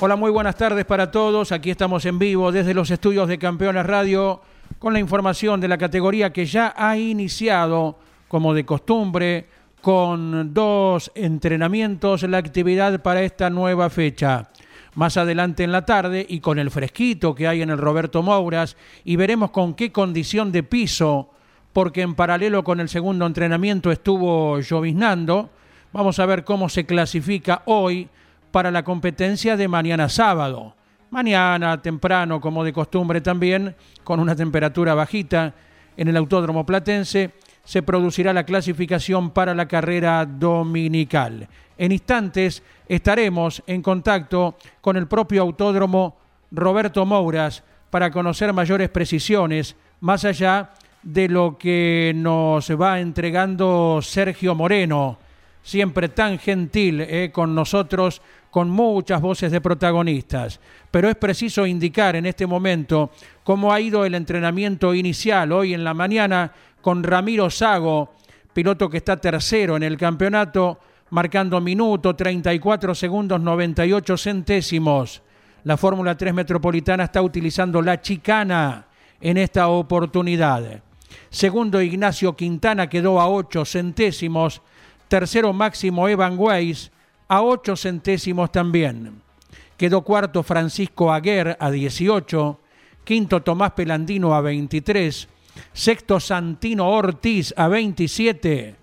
Hola, muy buenas tardes para todos. Aquí estamos en vivo desde los estudios de Campeones Radio con la información de la categoría que ya ha iniciado, como de costumbre, con dos entrenamientos la actividad para esta nueva fecha. Más adelante en la tarde y con el fresquito que hay en el Roberto Mouras y veremos con qué condición de piso, porque en paralelo con el segundo entrenamiento estuvo lloviznando. Vamos a ver cómo se clasifica hoy para la competencia de mañana sábado. Mañana, temprano, como de costumbre también, con una temperatura bajita en el Autódromo Platense, se producirá la clasificación para la carrera dominical. En instantes estaremos en contacto con el propio Autódromo Roberto Mouras para conocer mayores precisiones, más allá de lo que nos va entregando Sergio Moreno, siempre tan gentil eh, con nosotros con muchas voces de protagonistas. Pero es preciso indicar en este momento cómo ha ido el entrenamiento inicial hoy en la mañana con Ramiro Sago, piloto que está tercero en el campeonato, marcando minuto 34 segundos 98 centésimos. La Fórmula 3 Metropolitana está utilizando la chicana en esta oportunidad. Segundo, Ignacio Quintana quedó a 8 centésimos. Tercero, Máximo Evan Weiss a 8 centésimos también. Quedó cuarto Francisco Aguer a 18, quinto Tomás Pelandino a 23, sexto Santino Ortiz a 27,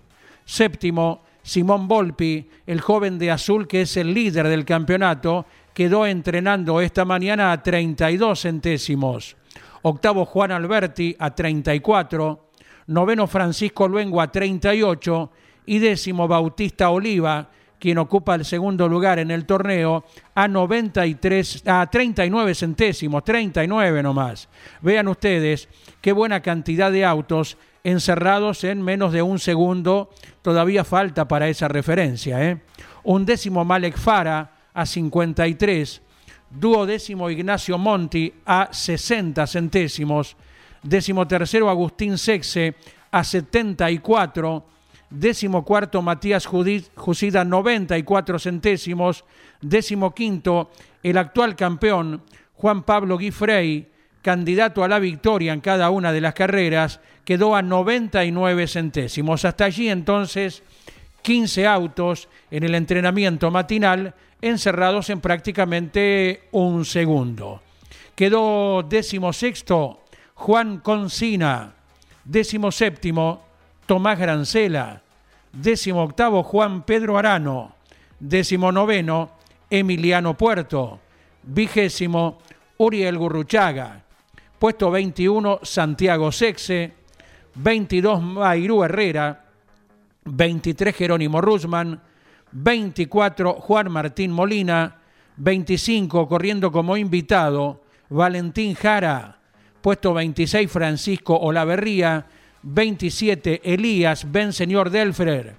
séptimo Simón Volpi, el joven de azul que es el líder del campeonato, quedó entrenando esta mañana a 32 centésimos. Octavo Juan Alberti a 34, noveno Francisco Luengo a 38 y décimo Bautista Oliva quien ocupa el segundo lugar en el torneo, a 93, a 39 centésimos, 39 nomás. Vean ustedes qué buena cantidad de autos encerrados en menos de un segundo. Todavía falta para esa referencia. ¿eh? Un décimo Malek Fara a 53. Duodécimo Ignacio Monti a 60 centésimos. Décimo tercero Agustín Sexe a 74 décimo cuarto Matías Jusida 94 centésimos, décimo quinto el actual campeón Juan Pablo Guifrey, candidato a la victoria en cada una de las carreras, quedó a 99 centésimos. Hasta allí entonces 15 autos en el entrenamiento matinal encerrados en prácticamente un segundo. Quedó décimo sexto Juan Concina, décimo séptimo Tomás Grancela, décimo octavo Juan Pedro Arano, décimo noveno Emiliano Puerto, vigésimo Uriel Gurruchaga, puesto 21 Santiago Sexe, 22 Mairú Herrera, 23 Jerónimo Rusman, 24 Juan Martín Molina, 25 corriendo como invitado Valentín Jara, puesto 26 Francisco Olaverría, 27 Elías Ben Señor Delfrer.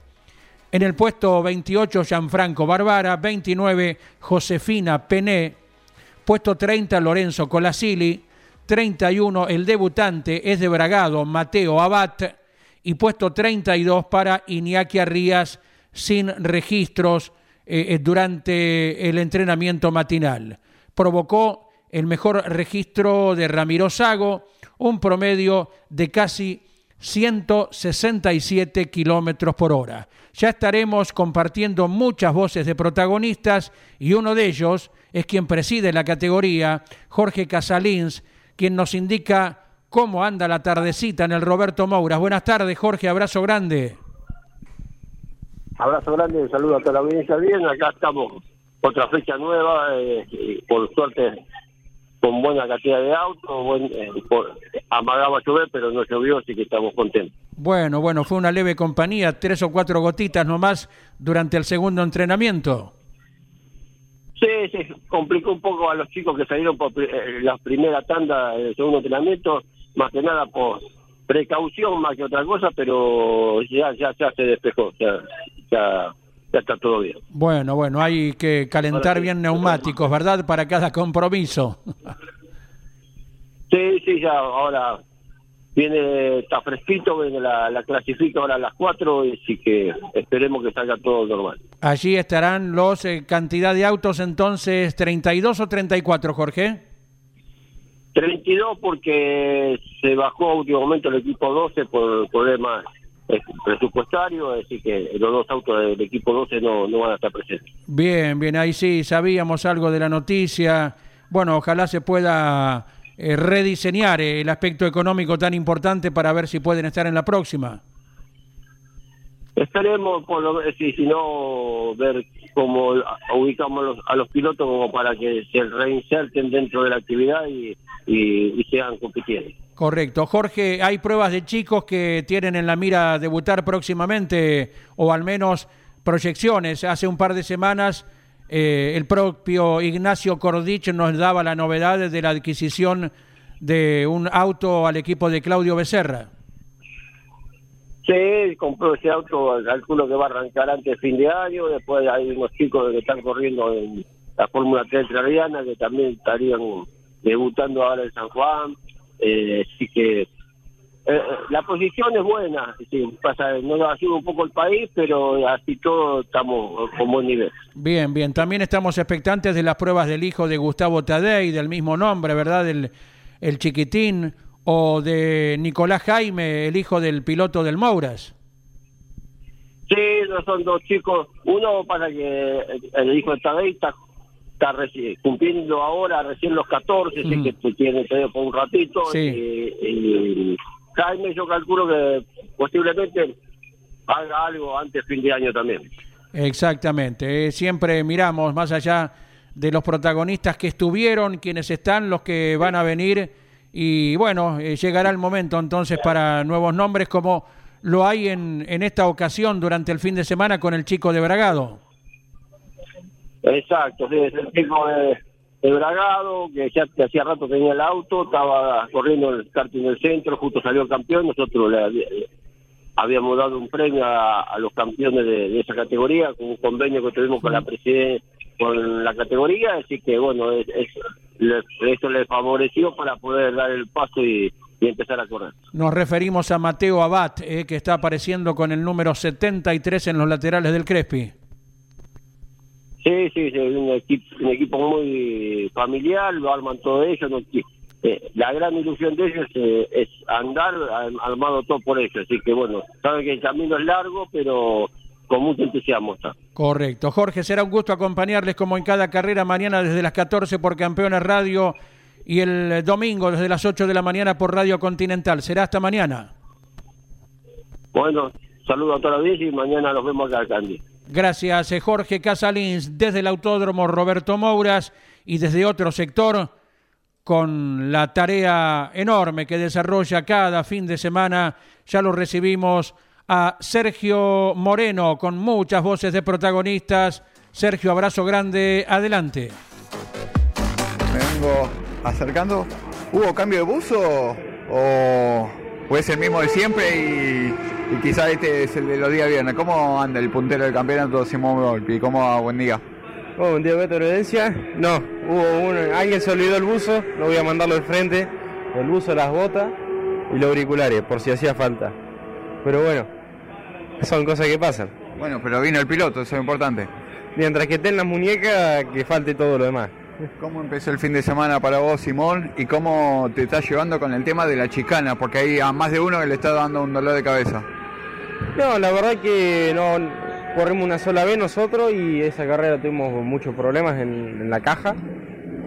En el puesto 28 Gianfranco Barbara, 29 Josefina Pené, puesto 30 Lorenzo Colasili, 31 el debutante es de Bragado Mateo Abad y puesto 32 para Iñaki Arrías sin registros eh, eh, durante el entrenamiento matinal. Provocó el mejor registro de Ramiro Sago, un promedio de casi 167 kilómetros por hora. Ya estaremos compartiendo muchas voces de protagonistas y uno de ellos es quien preside la categoría, Jorge Casalins, quien nos indica cómo anda la tardecita en el Roberto Mouras. Buenas tardes, Jorge, abrazo grande. Abrazo grande, saludo a toda la audiencia. Bien, acá estamos, otra fecha nueva, eh, por suerte con buena cantidad de autos, buen, eh, amagaba llover, pero no llovió, así que estamos contentos. Bueno, bueno, fue una leve compañía, tres o cuatro gotitas nomás durante el segundo entrenamiento. Sí, sí, complicó un poco a los chicos que salieron por eh, la primera tanda del segundo entrenamiento, más que nada por precaución más que otra cosa, pero ya ya ya se despejó, ya, ya, ya está todo bien. Bueno, bueno, hay que calentar bien neumáticos, ¿verdad? Para cada compromiso. Sí, sí, ya ahora viene, está fresquito, viene la, la clasifica ahora a las 4, así que esperemos que salga todo normal. Allí estarán los eh, cantidad de autos entonces, 32 o 34, Jorge. 32 porque se bajó a último momento el equipo 12 por problemas eh, presupuestarios, así que los dos autos del equipo 12 no, no van a estar presentes. Bien, bien, ahí sí, sabíamos algo de la noticia. Bueno, ojalá se pueda eh, rediseñar el aspecto económico tan importante para ver si pueden estar en la próxima. Esperemos, por lo, si, si no, ver cómo ubicamos los, a los pilotos como para que se reinserten dentro de la actividad y, y, y sean compitiendo. Correcto. Jorge, ¿hay pruebas de chicos que tienen en la mira debutar próximamente o al menos proyecciones? Hace un par de semanas eh, el propio Ignacio Cordich nos daba la novedad de la adquisición de un auto al equipo de Claudio Becerra. Sí, compró ese auto, calculo que va a arrancar antes de fin de año, después hay unos chicos que están corriendo en la Fórmula 3 Entrerriana que también estarían debutando ahora en San Juan, eh, así que eh, la posición es buena, sí, pasa, no ha sido un poco el país, pero así todo estamos con buen nivel. Bien, bien, también estamos expectantes de las pruebas del hijo de Gustavo Tadei, del mismo nombre, ¿verdad? El, el chiquitín, o de Nicolás Jaime, el hijo del piloto del Mouras. Sí, no son dos chicos. Uno para que el hijo de Tadei está, está reci- cumpliendo ahora recién los 14, así Mm. que te tiene por un ratito. Sí. Y, y Jaime yo calculo que posiblemente haga algo antes fin de año también. Exactamente, eh, siempre miramos más allá de los protagonistas que estuvieron, quienes están, los que van a venir y bueno, eh, llegará el momento entonces para nuevos nombres como lo hay en, en esta ocasión durante el fin de semana con el chico de Bragado. Exacto, sí, es el tipo de, de Bragado, que ya que hacía rato tenía el auto, estaba corriendo el karting del centro, justo salió campeón, nosotros le, le- habíamos dado un premio a, a los campeones de, de esa categoría, con un convenio que tuvimos con la presiden- con la categoría, así que bueno, es, es- le- eso le favoreció para poder dar el paso y, y empezar a correr. Nos referimos a Mateo Abad, eh, que está apareciendo con el número 73 en los laterales del Crespi. Sí, sí, sí, un equipo, un equipo muy familiar, lo arman todo ellos. no- eh, la gran ilusión de ellos eh, es andar armado todo por ellos. Así que bueno, saben que el camino es largo, pero con mucho entusiasmo está. Correcto. Jorge, será un gusto acompañarles como en cada carrera mañana desde las 14 por Campeones Radio y el domingo desde las 8 de la mañana por Radio Continental. Será hasta mañana. Bueno, saludo a toda la audiencia y mañana nos vemos acá, Candy. Gracias, eh, Jorge Casalins, desde el Autódromo Roberto Mouras y desde otro sector con la tarea enorme que desarrolla cada fin de semana. Ya lo recibimos a Sergio Moreno con muchas voces de protagonistas. Sergio, abrazo grande, adelante. Me vengo acercando. ¿Hubo cambio de buzo o, o es el mismo de siempre y, y quizá este es el de los días viernes? ¿Cómo anda el puntero del campeonato Simón Volpi? ¿Cómo va? Buen día. Oh, un día de evidencia. No, hubo uno, alguien se olvidó el buzo, no voy a mandarlo al frente, el buzo, las botas y los auriculares, por si hacía falta. Pero bueno, son cosas que pasan. Bueno, pero vino el piloto, eso es importante. Mientras que esté en las muñecas, que falte todo lo demás. ¿Cómo empezó el fin de semana para vos, Simón? ¿Y cómo te estás llevando con el tema de la chicana? Porque hay a más de uno que le está dando un dolor de cabeza. No, la verdad que no corrimos una sola vez nosotros y esa carrera tuvimos muchos problemas en, la caja.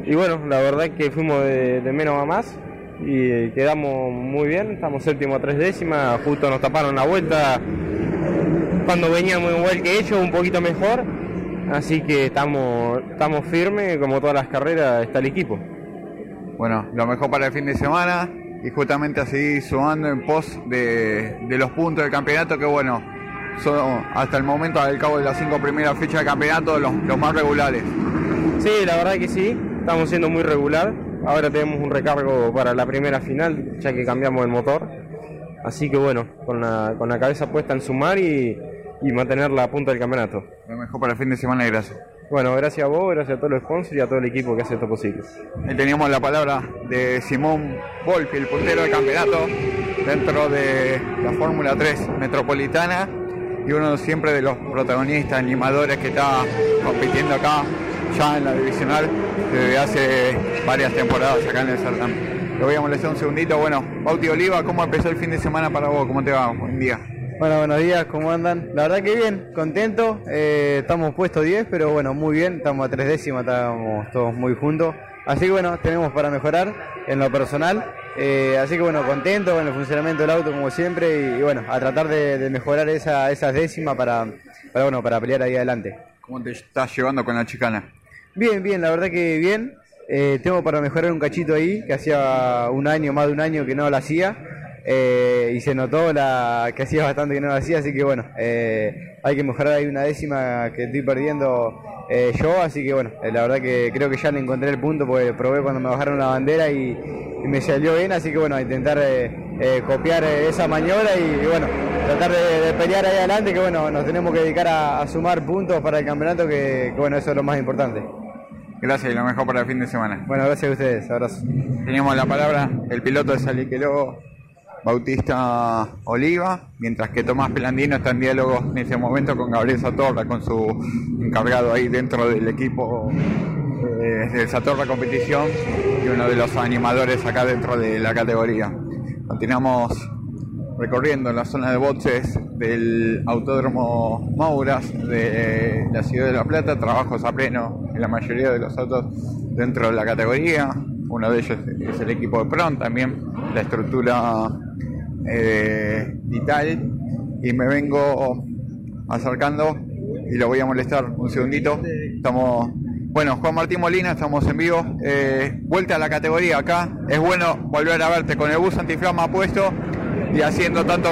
Y bueno, la verdad que fuimos de, de menos a más y quedamos muy bien, estamos séptimo a tres décimas, justo nos taparon la vuelta cuando veníamos igual que ellos, un poquito mejor. Así que estamos, estamos firmes, como todas las carreras está el equipo. Bueno, lo mejor para el fin de semana y justamente así sumando en pos de, de los puntos del campeonato que bueno, son hasta el momento, al cabo de las cinco primeras fechas de campeonato, los, los más regulares. Sí, la verdad que sí, estamos siendo muy regular. Ahora tenemos un recargo para la primera final, ya que cambiamos el motor. Así que bueno, con la, con la cabeza puesta en sumar y, y mantener la punta del campeonato. Lo mejor para el fin de semana y gracias. Bueno, gracias a vos, gracias a todos los sponsors y a todo el equipo que hace esto posible. Ahí teníamos la palabra de Simón Volpi, el puntero del campeonato dentro de la Fórmula 3 Metropolitana y uno siempre de los protagonistas, animadores que está compitiendo acá ya en la divisional desde hace varias temporadas acá en el certamen. Lo voy a molestar un segundito. Bueno, Bauti Oliva, ¿cómo empezó el fin de semana para vos? ¿Cómo te va? Buen día. Bueno, buenos días, ¿cómo andan? La verdad que bien, contento. Eh, estamos puestos 10, pero bueno, muy bien. Estamos a tres décimas, estamos todos muy juntos. Así que bueno, tenemos para mejorar en lo personal. Eh, así que bueno, contento con el funcionamiento del auto como siempre y, y bueno, a tratar de, de mejorar esa, esas décimas para, para, bueno, para pelear ahí adelante. ¿Cómo te estás llevando con la chicana? Bien, bien, la verdad que bien. Eh, tengo para mejorar un cachito ahí, que hacía un año, más de un año que no lo hacía. Eh, y se notó la que hacía bastante que no lo hacía, así que bueno, eh, hay que mejorar ahí una décima que estoy perdiendo eh, yo, así que bueno, la verdad que creo que ya le encontré el punto porque probé cuando me bajaron la bandera y, y me salió bien, así que bueno, a intentar copiar esa maniobra y, y bueno, tratar de, de pelear ahí adelante, que bueno, nos tenemos que dedicar a, a sumar puntos para el campeonato, que, que bueno, eso es lo más importante. Gracias y lo mejor para el fin de semana. Bueno, gracias a ustedes, abrazo. Teníamos la palabra el piloto de Saliqueló, Bautista Oliva, mientras que Tomás Pelandino está en diálogo en ese momento con Gabriel Satorra, con su encargado ahí dentro del equipo eh, del Satorra Competición y uno de los animadores acá dentro de la categoría. Continuamos recorriendo la zona de boxes del Autódromo Mauras de la ciudad de La Plata, trabajos a pleno en la mayoría de los autos dentro de la categoría. Uno de ellos es el equipo de PRON, también la estructura eh, vital. Y me vengo acercando y lo voy a molestar un segundito. Estamos, bueno, Juan Martín Molina, estamos en vivo. Eh, vuelta a la categoría acá. Es bueno volver a verte con el bus antiflama puesto y haciendo tanto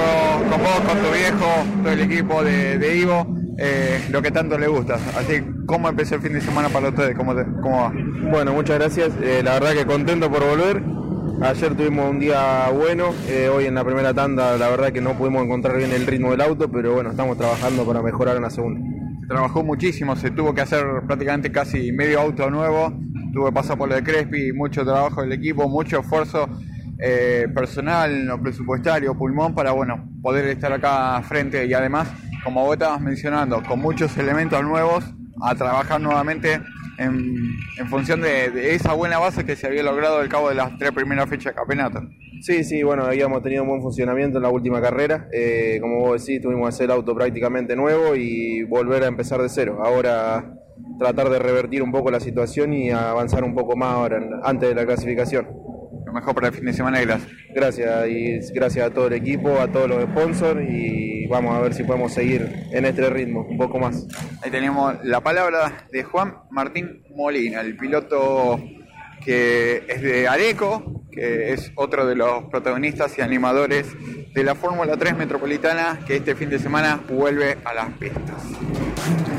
con vos, con tu viejo, todo el equipo de, Ivo, eh, lo que tanto le gusta. Así, ¿cómo empezó el fin de semana para ustedes? ¿Cómo, te- cómo va? Bueno, muchas gracias. Eh, la verdad que contento por volver. Ayer tuvimos un día bueno. eh, hoy en la primera tanda, la verdad que no pudimos encontrar bien el ritmo del auto, pero bueno, estamos trabajando para mejorar en la segunda. Se trabajó muchísimo, se tuvo que hacer prácticamente casi medio auto nuevo, tuvo que pasar por lo de Crespi, mucho trabajo del equipo, mucho esfuerzo eh, personal, presupuestario, pulmón, para bueno, poder estar acá frente y además, como vos estabas mencionando, con muchos elementos nuevos, a trabajar nuevamente en, en función de, esa buena base que se había logrado al cabo de las tres primeras fechas de campeonato. Sí, sí, bueno, habíamos tenido un buen funcionamiento en la última carrera. Eh, como vos decís, tuvimos que hacer el auto prácticamente nuevo y volver a empezar de cero. Ahora tratar de revertir un poco la situación y avanzar un poco más ahora, antes de la clasificación. Lo mejor para el fin de semana y gracias. Gracias y gracias a todo el equipo, a todos los sponsors y vamos a ver si podemos seguir en este ritmo un poco más. Ahí tenemos la palabra de Juan Martín Molina, el piloto que es de Areco, que es otro de los protagonistas y animadores de la Fórmula 3 Metropolitana, que este fin de semana vuelve a las pistas.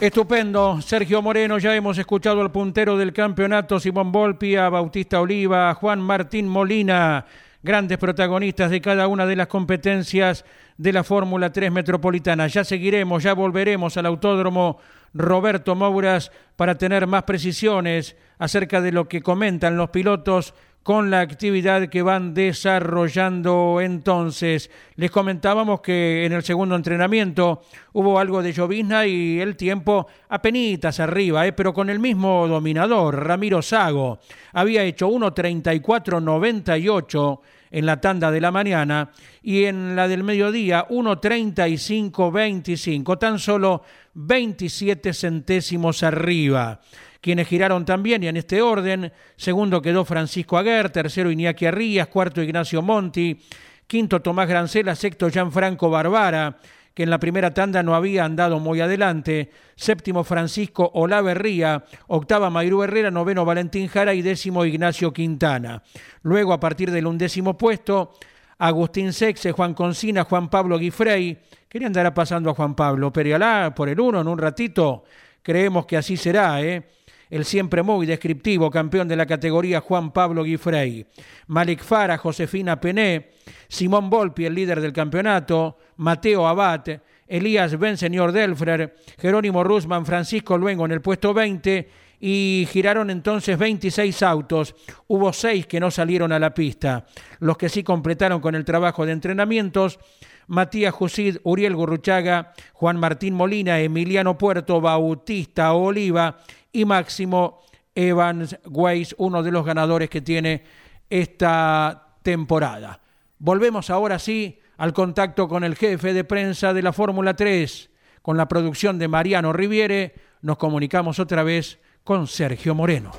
Estupendo, Sergio Moreno, ya hemos escuchado al puntero del campeonato, Simón Volpi, a Bautista Oliva, a Juan Martín Molina, grandes protagonistas de cada una de las competencias de la Fórmula 3 Metropolitana. Ya seguiremos, ya volveremos al Autódromo Roberto Mouras para tener más precisiones acerca de lo que comentan los pilotos con la actividad que van desarrollando entonces. Les comentábamos que en el segundo entrenamiento hubo algo de llovizna y el tiempo apenitas arriba, ¿eh? pero con el mismo dominador, Ramiro Sago. Había hecho 1.34.98 en la tanda de la mañana y en la del mediodía 1.35.25, tan solo 27 centésimos arriba quienes giraron también y en este orden. Segundo quedó Francisco Aguer, tercero Iñaki Arrías, cuarto Ignacio Monti, quinto Tomás Grancela, sexto Gianfranco Barbara, que en la primera tanda no había andado muy adelante. Séptimo Francisco Olaverría, octava Mayrú Herrera, noveno Valentín Jara y décimo Ignacio Quintana. Luego, a partir del undécimo puesto, Agustín Sexe, Juan Concina, Juan Pablo Guifrey. Quería andar pasando a Juan Pablo, pero alá, por el uno en un ratito. Creemos que así será, ¿eh? El siempre muy descriptivo campeón de la categoría Juan Pablo Guifrey, Malik Fara, Josefina Pené, Simón Volpi, el líder del campeonato, Mateo Abad, Elías Ben Señor Delfrer, Jerónimo Rusman, Francisco Luengo en el puesto 20 y giraron entonces 26 autos. Hubo seis que no salieron a la pista. Los que sí completaron con el trabajo de entrenamientos, Matías Jusid, Uriel Gurruchaga, Juan Martín Molina, Emiliano Puerto, Bautista Oliva y Máximo Evans Weiss, uno de los ganadores que tiene esta temporada. Volvemos ahora sí al contacto con el jefe de prensa de la Fórmula 3, con la producción de Mariano Riviere. Nos comunicamos otra vez con Sergio Moreno.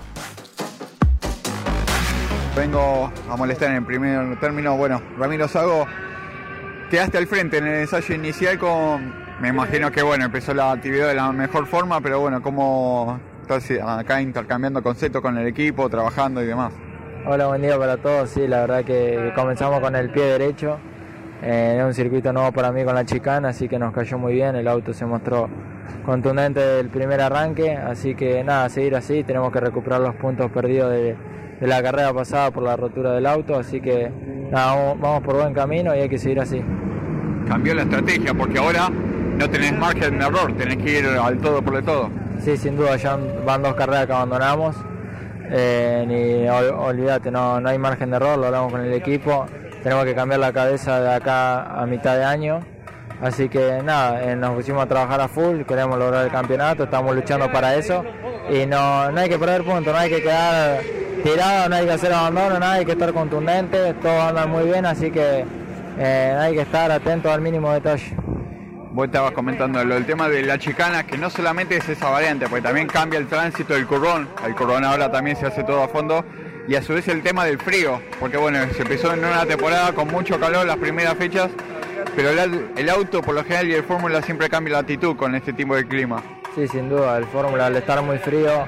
Vengo a molestar en el primer término. Bueno, Ramiro Sago, quedaste al frente en el ensayo inicial con. Me imagino que bueno, empezó la actividad de la mejor forma, pero bueno, ¿cómo estás acá intercambiando conceptos con el equipo, trabajando y demás? Hola, buen día para todos. Sí, la verdad que comenzamos con el pie derecho. Eh, un circuito nuevo para mí con la chicana, así que nos cayó muy bien. El auto se mostró contundente del primer arranque, así que nada, seguir así. Tenemos que recuperar los puntos perdidos de, de la carrera pasada por la rotura del auto, así que nada, vamos, vamos por buen camino y hay que seguir así. Cambió la estrategia porque ahora no tenés margen de error, tenés que ir al todo por el todo. Sí, sin duda, ya van dos carreras que abandonamos. Eh, ni ol- olvídate, no, no hay margen de error, lo hablamos con el equipo. Tenemos que cambiar la cabeza de acá a mitad de año. Así que nada, eh, nos pusimos a trabajar a full, queremos lograr el campeonato, estamos luchando para eso. Y no, no hay que perder puntos, no hay que quedar tirado, no hay que hacer abandono, nada, hay que estar contundente, todos andan muy bien, así que eh, hay que estar atentos al mínimo detalle. Vos estabas comentando del tema de la chicana, que no solamente es esa variante, porque también cambia el tránsito del currón. El currón ahora también se hace todo a fondo. Y a su vez el tema del frío, porque bueno, se empezó en una temporada con mucho calor las primeras fechas, pero el, el auto por lo general y el Fórmula siempre cambia la actitud con este tipo de clima. Sí, sin duda, el Fórmula al estar muy frío,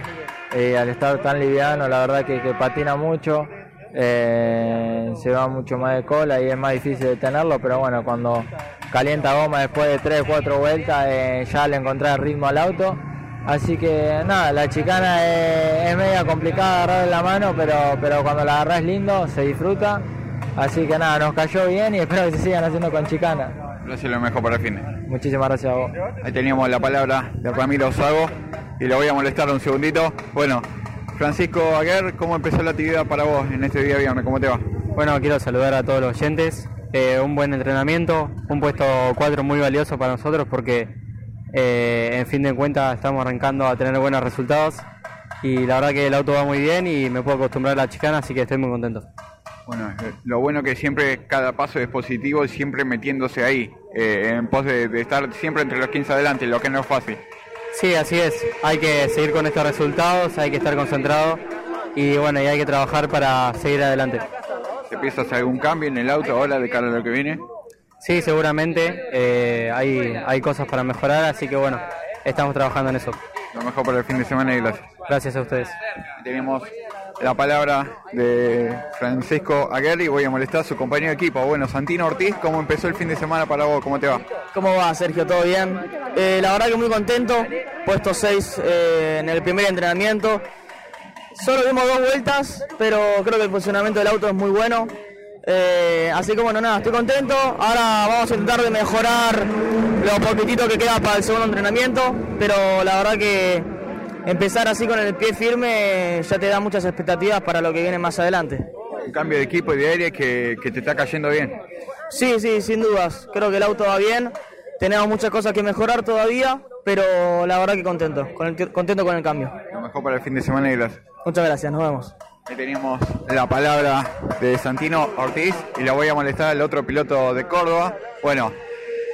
eh, al estar tan liviano, la verdad que, patina mucho, eh, se va mucho más de cola y es más difícil de tenerlo, pero bueno, cuando calienta goma después de 3, 4 vueltas, eh, ya le encontré el ritmo al auto. Así que nada, la chicana es, es media complicada agarrar en la mano, pero, pero cuando la agarras lindo, se disfruta. Así que nada, nos cayó bien y espero que se sigan haciendo con chicana. Gracias lo mejor para el fin. Muchísimas gracias a vos. Ahí teníamos la palabra de Ramiro Sago y lo voy a molestar un segundito. Bueno, Francisco Aguer, ¿cómo empezó la actividad para vos en este día viernes? ¿Cómo te va? Bueno, quiero saludar a todos los oyentes. Eh, un buen entrenamiento, un puesto 4 muy valioso para nosotros porque eh, en fin de cuentas estamos arrancando a tener buenos resultados y la verdad que el auto va muy bien y me puedo acostumbrar a la chicana, así que estoy muy contento. Bueno, eh, lo bueno que siempre cada paso es positivo y siempre metiéndose ahí, eh, en pos de, de estar siempre entre los 15 adelante, lo que no es fácil. Sí, así es. Hay que seguir con estos resultados, hay que estar concentrado y bueno, y hay que trabajar para seguir adelante. ¿Te piensas algún cambio en el auto ahora de cara a lo que viene? Sí, seguramente eh, hay, hay cosas para mejorar, así que bueno, estamos trabajando en eso. Lo mejor para el fin de semana y gracias. Gracias a ustedes. Tenemos la palabra de Francisco Aguirre y voy a molestar a su compañero de equipo. Bueno, Santino Ortiz, ¿cómo empezó el fin de semana para vos? ¿Cómo te va? ¿Cómo va, Sergio? ¿Todo bien? Eh, la verdad que muy contento. Puesto 6 en el primer entrenamiento. Solo dimos dos vueltas, pero creo que el funcionamiento del auto es muy bueno. Eh, así que bueno, nada, estoy contento. Ahora vamos a intentar de mejorar lo poquitito que queda para el segundo entrenamiento, pero la verdad que empezar así con el pie firme ya te da muchas expectativas para lo que viene más adelante. Un cambio de equipo y de aire que, que te está cayendo bien. Sí, sí, sin dudas. Creo que el auto va bien. Tenemos muchas cosas que mejorar todavía, pero la verdad que contento, contento con el cambio. Lo mejor para el fin de semana y gracias. Muchas gracias, nos vemos. Ahí tenemos la palabra de Santino Ortiz y la voy a molestar al otro piloto de Córdoba. Bueno,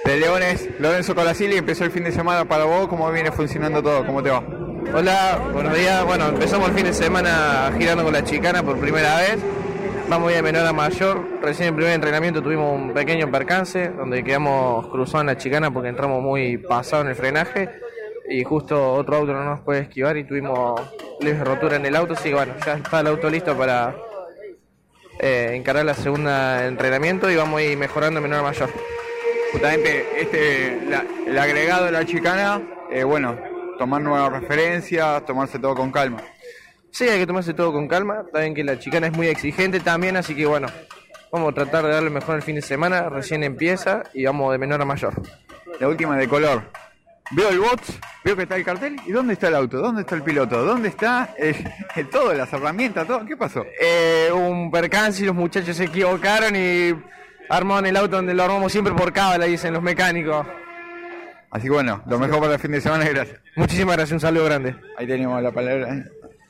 de Leones, Lorenzo Colasili, empezó el fin de semana para vos, ¿cómo viene funcionando todo? ¿Cómo te va? Hola, buenos días. Bueno, empezamos el fin de semana girando con la chicana por primera vez. Vamos de menor a mayor. Recién en el primer entrenamiento tuvimos un pequeño percance donde quedamos cruzados en la chicana porque entramos muy pasados en el frenaje y justo otro auto no nos puede esquivar y tuvimos leves rotura en el auto. Así que bueno, ya está el auto listo para eh, encarar la segunda entrenamiento y vamos a ir mejorando menor a mayor. Justamente este, la- el agregado de la chicana, eh, bueno, tomar nuevas referencias, tomarse todo con calma. Sí, hay que tomarse todo con calma. Está bien que la chicana es muy exigente también, así que bueno, vamos a tratar de darle mejor el fin de semana. Recién empieza y vamos de menor a mayor. La última de color. Veo el box, veo que está el cartel. ¿Y dónde está el auto? ¿Dónde está el piloto? ¿Dónde está el, el- todo, las herramientas, todo? ¿Qué pasó? Eh, un percance y los muchachos se equivocaron y armaron el auto donde lo armamos siempre por cábala, dicen los mecánicos. Así que bueno, lo mejor para el fin de semana y gracias. Muchísimas gracias, un saludo grande. Ahí tenemos la palabra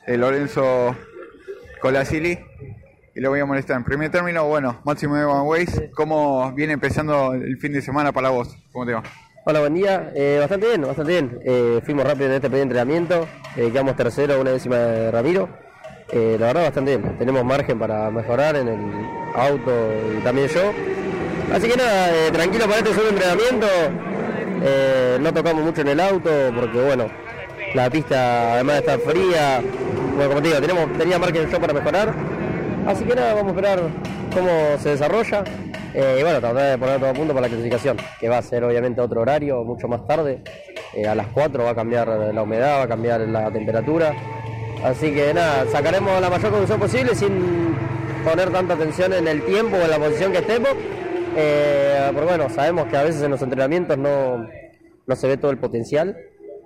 de Lorenzo Colasili. Y lo voy a molestar. En primer término, bueno, Máximo Evan Ways, ¿cómo viene empezando el fin de semana para vos? ¿Cómo te va? Hola, buen día. Eh, bastante bien, bastante bien. Eh, fuimos rápido en este primer entrenamiento. Eh, quedamos tercero, una décima de Ramiro. La verdad, bastante bien. Tenemos margen para mejorar en el auto y también yo. Así que nada, tranquilo para este segundo entrenamiento. No tocamos mucho en el auto porque, bueno, la pista además de estar fría. Bueno, como te digo, tenemos, tenía margen yo para mejorar. Así que nada, vamos a esperar cómo se desarrolla. Eh, y bueno, tratar de poner todo a punto para la clasificación, que va a ser obviamente otro horario, mucho más tarde. Eh, a las 4 va a cambiar la humedad, va a cambiar la temperatura. Así que nada, sacaremos la mayor conclusión posible sin poner tanta atención en el tiempo o en la posición que estemos. Eh, porque bueno, sabemos que a veces en los entrenamientos no, no se ve todo el potencial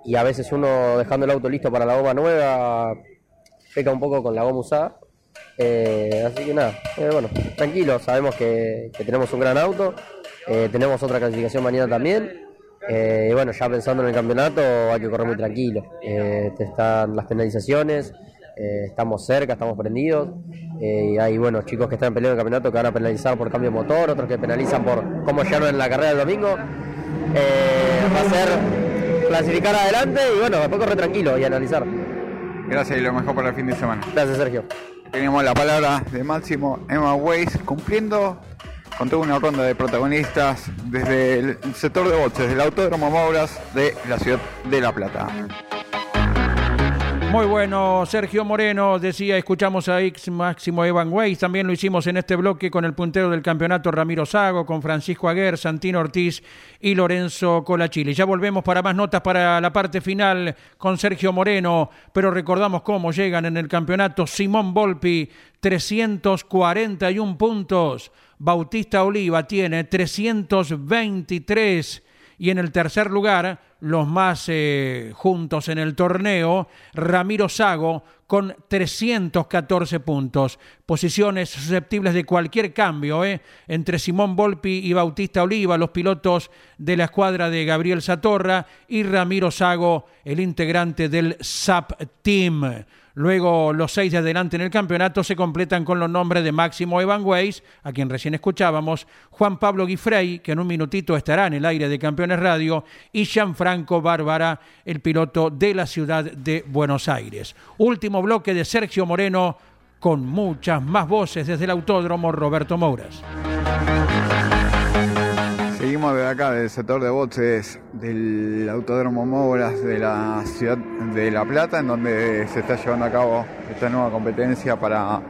y a veces uno dejando el auto listo para la goma nueva peca un poco con la goma usada. Eh, así que nada, eh, bueno, tranquilo, sabemos que, que tenemos un gran auto, eh, tenemos otra clasificación mañana también. eh, y bueno, ya pensando en el campeonato hay que correr muy tranquilo. Eh, están las penalizaciones, estamos cerca, estamos prendidos. y hay bueno, chicos que están peleando el campeonato que van a penalizar por cambio de motor, otros que penalizan por cómo llegaron en la carrera del domingo. Va a ser clasificar adelante y bueno, después correr tranquilo y analizar. Gracias y lo mejor para el fin de semana. Gracias, Sergio. Tenemos la palabra de Máximo Emma Weiss cumpliendo con toda una ronda de protagonistas desde el sector de boxes del Autódromo Mouras de la ciudad de La Plata. Muy bueno, Sergio Moreno decía, escuchamos a X Máximo Evan Weiss, también lo hicimos en este bloque con el puntero del campeonato Ramiro Sago, con Francisco Aguer, Santino Ortiz y Lorenzo Colachili. Ya volvemos para más notas para la parte final con Sergio Moreno, pero recordamos cómo llegan en el campeonato. Simón Volpi, 341 puntos, Bautista Oliva tiene 323 y en el tercer lugar, los más eh, juntos en el torneo, Ramiro Sago con 314 puntos. Posiciones susceptibles de cualquier cambio ¿eh? entre Simón Volpi y Bautista Oliva, los pilotos de la escuadra de Gabriel Satorra, y Ramiro Sago, el integrante del SAP Team. Luego los seis de adelante en el campeonato se completan con los nombres de Máximo Evan Weiss, a quien recién escuchábamos, Juan Pablo Guifrey, que en un minutito estará en el aire de Campeones Radio, y Gianfranco Bárbara, el piloto de la ciudad de Buenos Aires. Último bloque de Sergio Moreno, con muchas más voces desde el Autódromo Roberto Mouras. Desde acá, del sector de boxes del Autódromo Mouras de la ciudad de La Plata, en donde se está llevando a cabo esta nueva competencia para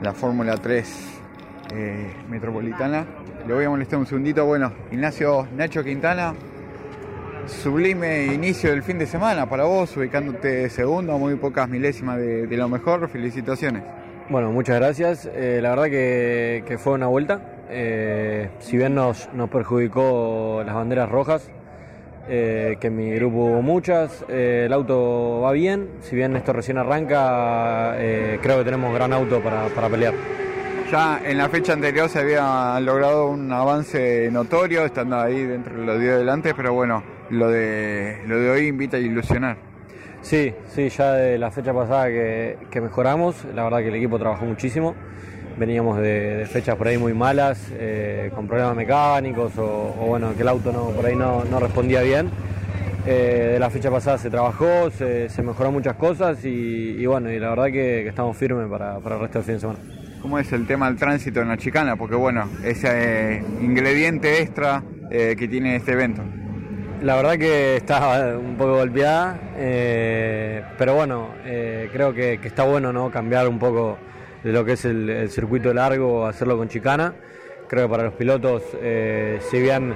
la Fórmula 3 eh, metropolitana. Le voy a molestar un segundito. Bueno, Ignacio Nacho Quintana, sublime inicio del fin de semana para vos, ubicándote segundo, muy pocas milésimas de, de lo mejor. Felicitaciones. Bueno, muchas gracias. Eh, la verdad que fue una vuelta. Eh, si bien nos, nos perjudicó las banderas rojas, eh, que en mi grupo hubo muchas, eh, el auto va bien. Si bien esto recién arranca, creo que tenemos gran auto para, para pelear. Ya en la fecha anterior se había logrado un avance notorio, estando ahí dentro de los días delante, pero bueno, lo de, lo de hoy invita a ilusionar. Sí, sí, ya de la fecha pasada que, que mejoramos, la verdad que el equipo trabajó muchísimo. Veníamos de, de fechas por ahí muy malas, eh, con problemas mecánicos o, o bueno, que el auto no, por ahí no, no respondía bien. Eh, de la fecha pasada se trabajó, se, se mejoró muchas cosas y, y bueno, y la verdad que, que estamos firmes para, para el resto del fin de semana. ¿Cómo es el tema del tránsito en la chicana? Porque bueno, ese eh, ingrediente extra que tiene este evento. La verdad que está un poco golpeada, pero bueno, creo que, que está bueno ¿no? cambiar un poco de lo que es el, el circuito largo, hacerlo con chicana. Creo que para los pilotos, eh, si bien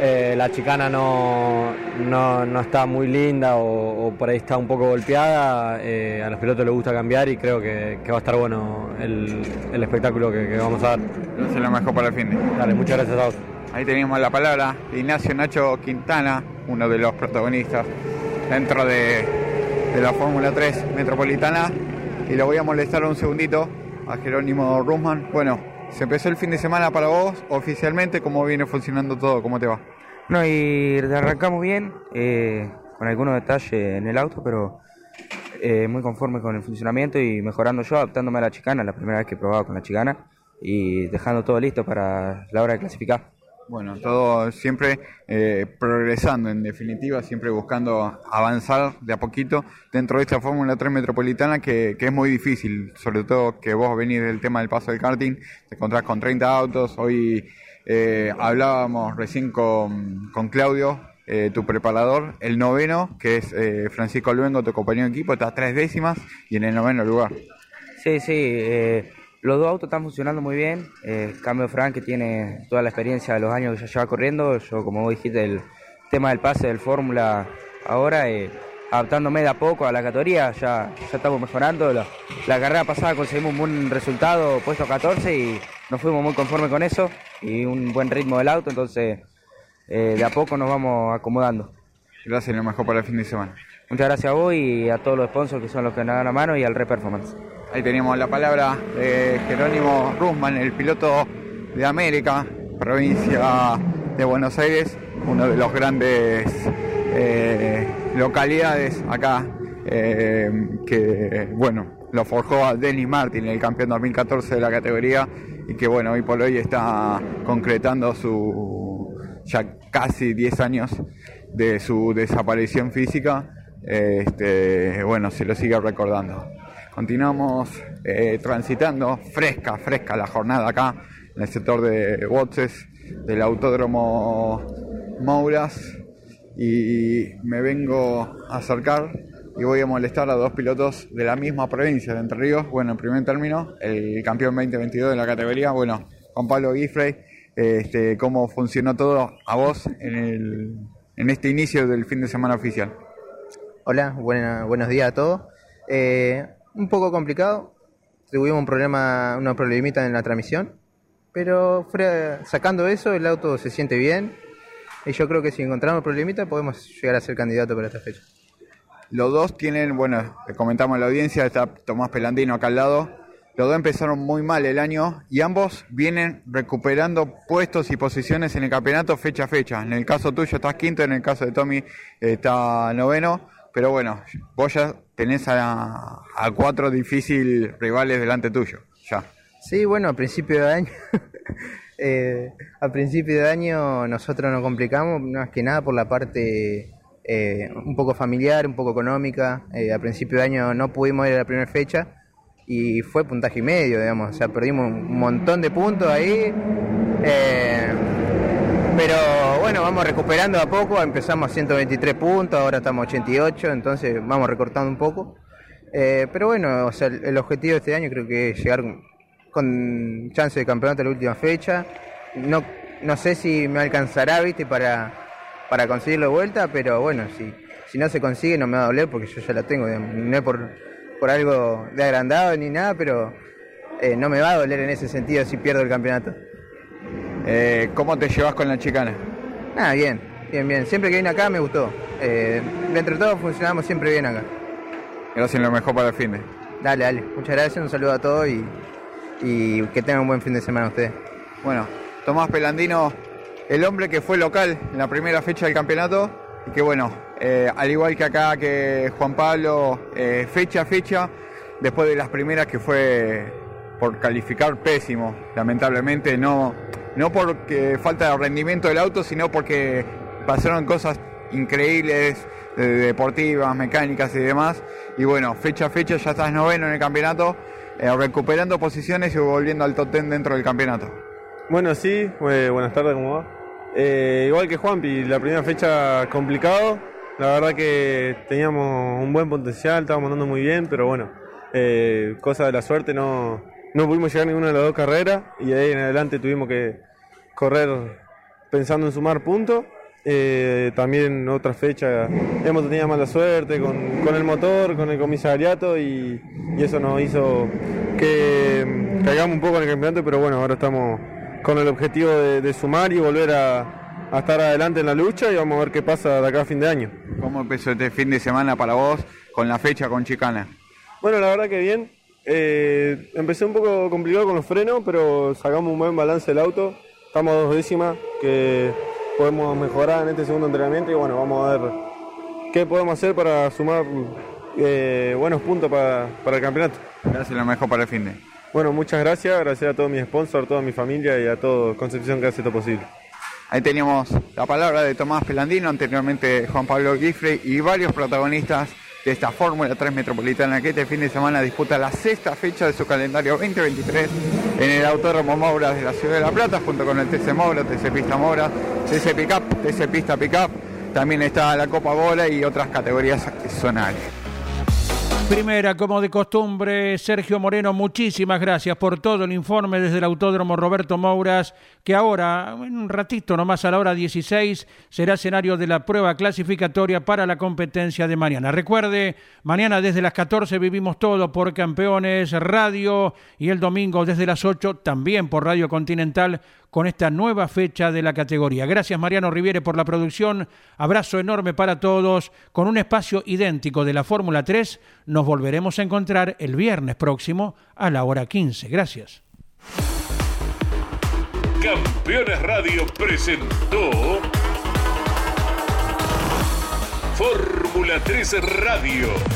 eh, la chicana no, no, no está muy linda o, o por ahí está un poco golpeada, eh, a los pilotos les gusta cambiar y creo que, que va a estar bueno el, el espectáculo que, que vamos a dar. Entonces lo mejor para el fin de. Dale, muchas gracias a vos. Ahí teníamos la palabra de Ignacio Nacho Quintana, uno de los protagonistas dentro de, de la Fórmula 3 Metropolitana. Y lo voy a molestar un segundito a Jerónimo Rusman. Bueno, se empezó el fin de semana para vos oficialmente. ¿Cómo viene funcionando todo? ¿Cómo te va? No, y arrancamos bien, eh, con algunos detalles en el auto, pero eh, muy conforme con el funcionamiento y mejorando yo, adaptándome a la chicana, la primera vez que he probado con la chicana, y dejando todo listo para la hora de clasificar. Bueno, todo siempre eh, progresando, en definitiva, siempre buscando avanzar de a poquito dentro de esta Fórmula 3 metropolitana que, que es muy difícil, sobre todo que vos venís del tema del paso del karting, te encontrás con 30 autos, hoy eh, hablábamos recién con, con Claudio, eh, tu preparador, el noveno, que es eh, Francisco Luengo, tu compañero de equipo, está tres décimas y en el noveno lugar. Sí, sí, eh, los dos autos están funcionando muy bien. Eh, cambio Frank, que tiene toda la experiencia de los años que ya lleva corriendo. Yo, como vos dijiste, el tema del pase del Fórmula ahora, eh, adaptándome de a poco a la categoría, ya, ya estamos mejorando. La, la carrera pasada conseguimos un buen resultado, puesto 14, y nos fuimos muy conformes con eso. Y un buen ritmo del auto, entonces eh, de a poco nos vamos acomodando. Gracias y lo mejor para el fin de semana. Muchas gracias a vos y a todos los sponsors que son los que nos dan la mano y al Reperformance. Ahí teníamos la palabra de Jerónimo Rusman, el piloto de América, provincia de Buenos Aires, uno de los grandes eh, localidades acá, eh, que bueno, lo forjó a Denis Martin, el campeón 2014 de la categoría, y que bueno, hoy por hoy está concretando su ya casi 10 años de su desaparición física. Este, bueno, se lo sigue recordando. Continuamos eh, transitando, fresca, fresca la jornada acá en el sector de boxes del Autódromo Mouras y me vengo a acercar y voy a molestar a dos pilotos de la misma provincia de Entre Ríos. Bueno, en primer término, el campeón 2022 de la categoría, bueno, Juan Pablo Guifrey, este, cómo funcionó todo a vos en, el, en este inicio del fin de semana oficial. Hola, buenos días a todos. Eh, un poco complicado, tuvimos un problema, una problemita en la transmisión, pero fuera- sacando eso el auto se siente bien y yo creo que si encontramos problemita podemos llegar a ser candidato para esta fecha. Los dos tienen, bueno, comentamos a la audiencia, está Tomás Pelandino acá al lado. Los dos empezaron muy mal el año y ambos vienen recuperando puestos y posiciones en el campeonato fecha a fecha. En el caso tuyo estás quinto, en el caso de Tommy está noveno. Pero bueno, vos ya tenés a, a cuatro difíciles rivales delante tuyo. Ya. Sí, bueno, a principio de año, eh, a principio de año nosotros nos complicamos más que nada por la parte eh, un poco familiar, un poco económica. Eh, a principio de año no pudimos ir a la primera fecha y fue puntaje y medio, digamos, o sea, perdimos un montón de puntos ahí. eh, pero bueno, vamos recuperando a poco, empezamos a 123 puntos, ahora estamos a 88, entonces vamos recortando un poco. Eh, pero bueno, o sea, el, objetivo de este año creo que es llegar con chance de campeonato a la última fecha. No, no sé si me alcanzará, viste, para, para conseguirlo de vuelta, pero bueno, si, si no se consigue no me va a doler porque yo ya la tengo, no es por, por algo de agrandado ni nada, pero eh, no me va a doler en ese sentido si pierdo el campeonato. Eh, ¿Cómo te llevas con la chicana? Nada, bien, bien, bien. Siempre que vine acá me gustó. Eh, dentro de todo funcionamos siempre bien acá. Gracias, lo mejor para el fin de. Dale, dale. Muchas gracias, un saludo a todos y, y que tengan un buen fin de semana ustedes. Bueno, Tomás Pelandino, el hombre que fue local en la primera fecha del campeonato y que bueno, eh, al igual que acá que Juan Pablo, eh, fecha a fecha, después de las primeras que fue por calificar pésimo, lamentablemente, no, no porque falta de rendimiento del auto, sino porque pasaron cosas increíbles, eh, deportivas, mecánicas y demás. Y bueno, fecha a fecha ya estás noveno en el campeonato eh, recuperando posiciones y volviendo al top 10 dentro del campeonato. Bueno, sí, eh, buenas tardes, ¿cómo va? Igual que Juanpi, la primera fecha complicado. La verdad que teníamos un buen potencial, estábamos andando muy bien, pero bueno, cosa de la suerte, no, no pudimos llegar a ninguna de las dos carreras y de ahí en adelante tuvimos que correr pensando en sumar puntos. Eh, también otra fecha hemos tenido mala suerte con, con el motor, con el comisariato y, y eso nos hizo que caigamos un poco en el campeonato, pero bueno, ahora estamos con el objetivo de, de sumar y volver a, a estar adelante en la lucha y vamos a ver qué pasa de acá a fin de año. ¿Cómo empezó este fin de semana para vos con la fecha con Chicana? Bueno, la verdad que bien. Eh, empecé un poco complicado con los frenos, pero sacamos un buen balance del auto. Estamos a dos décimas que podemos mejorar en este segundo entrenamiento y bueno, vamos a ver qué podemos hacer para sumar eh, buenos puntos para, para el campeonato. Gracias, lo mejor para el fin de. Bueno, muchas gracias, gracias a todos mis sponsors, a toda mi familia y a todo Concepción que hace esto posible. Ahí teníamos la palabra de Tomás Pelandino, anteriormente Juan Pablo Guifre y varios protagonistas de esta Fórmula 3 Metropolitana que este fin de semana disputa la sexta fecha de su calendario 2023 en el Autódromo Moura de la Ciudad de La Plata junto con el TC Moura, TC Pista Moura, TC Pickup, TC Pista Pickup. También está la Copa Bola y otras categorías zonales. Primera, como de costumbre, Sergio Moreno, muchísimas gracias por todo el informe desde el Autódromo Roberto Mouras, que ahora, en un ratito nomás a la hora 16, será escenario de la prueba clasificatoria para la competencia de mañana. Recuerde, mañana desde las 14 vivimos todo por Campeones Radio y el domingo desde las 8 también por Radio Continental con esta nueva fecha de la categoría. Gracias Mariano Riviere por la producción. Abrazo enorme para todos. Con un espacio idéntico de la Fórmula 3, nos volveremos a encontrar el viernes próximo a la hora 15. Gracias. Campeones Radio presentó Fórmula 3 Radio.